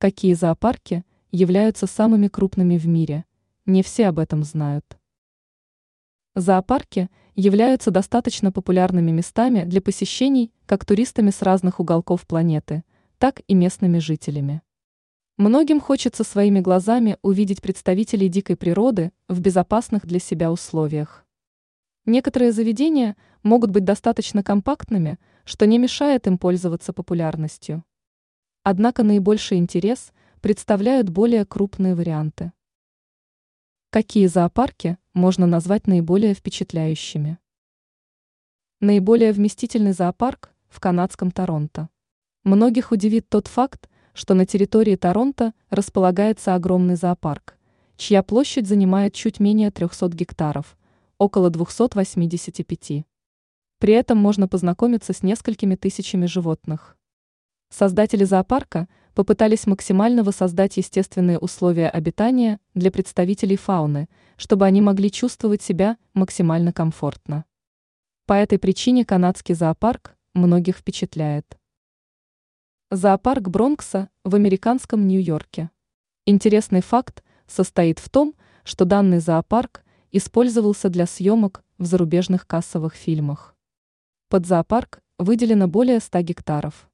Какие зоопарки являются самыми крупными в мире? Не все об этом знают. Зоопарки являются достаточно популярными местами для посещений как туристами с разных уголков планеты, так и местными жителями. Многим хочется своими глазами увидеть представителей дикой природы в безопасных для себя условиях. Некоторые заведения могут быть достаточно компактными, что не мешает им пользоваться популярностью. Однако наибольший интерес представляют более крупные варианты. Какие зоопарки можно назвать наиболее впечатляющими? Наиболее вместительный зоопарк в канадском Торонто. Многих удивит тот факт, что на территории Торонто располагается огромный зоопарк, чья площадь занимает чуть менее 300 гектаров, около 285. При этом можно познакомиться с несколькими тысячами животных. Создатели зоопарка попытались максимально воссоздать естественные условия обитания для представителей фауны, чтобы они могли чувствовать себя максимально комфортно. По этой причине канадский зоопарк многих впечатляет. Зоопарк Бронкса в американском Нью-Йорке. Интересный факт состоит в том, что данный зоопарк использовался для съемок в зарубежных кассовых фильмах. Под зоопарк выделено более 100 гектаров.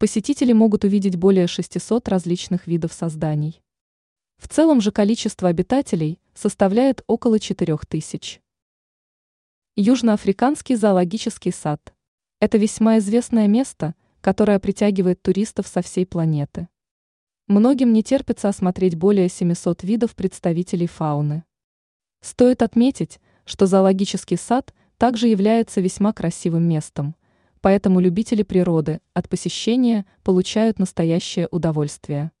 Посетители могут увидеть более 600 различных видов созданий. В целом же количество обитателей составляет около 4000. Южноафриканский зоологический сад. Это весьма известное место, которое притягивает туристов со всей планеты. Многим не терпится осмотреть более 700 видов представителей фауны. Стоит отметить, что зоологический сад также является весьма красивым местом, поэтому любители природы от посещения получают настоящее удовольствие.